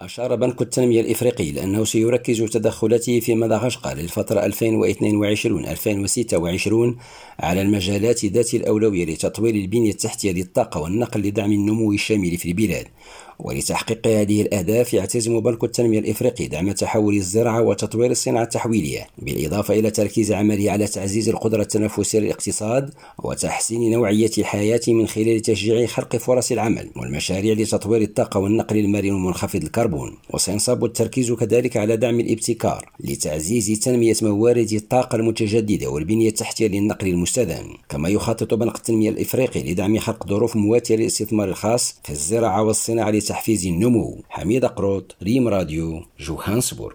أشار بنك التنمية الإفريقي لأنه سيركز تدخلاته في مدغشقر للفترة 2022-2026 على المجالات ذات الأولوية لتطوير البنية التحتية للطاقة والنقل لدعم النمو الشامل في البلاد. ولتحقيق هذه الأهداف يعتزم بنك التنمية الإفريقي دعم تحول الزراعة وتطوير الصناعة التحويلية بالإضافة إلى تركيز عمله على تعزيز القدرة التنافسية للاقتصاد وتحسين نوعية الحياة من خلال تشجيع خلق فرص العمل والمشاريع لتطوير الطاقة والنقل المرن ومنخفض الكربون وسينصب التركيز كذلك على دعم الابتكار لتعزيز تنمية موارد الطاقة المتجددة والبنية التحتية للنقل المستدام. كما يخطط بنك التنمية الإفريقي لدعم خلق ظروف مواتية للاستثمار الخاص في الزراعة والصناعة لتحفيز النمو. حميد قروط ريم راديو جوهانسبورغ.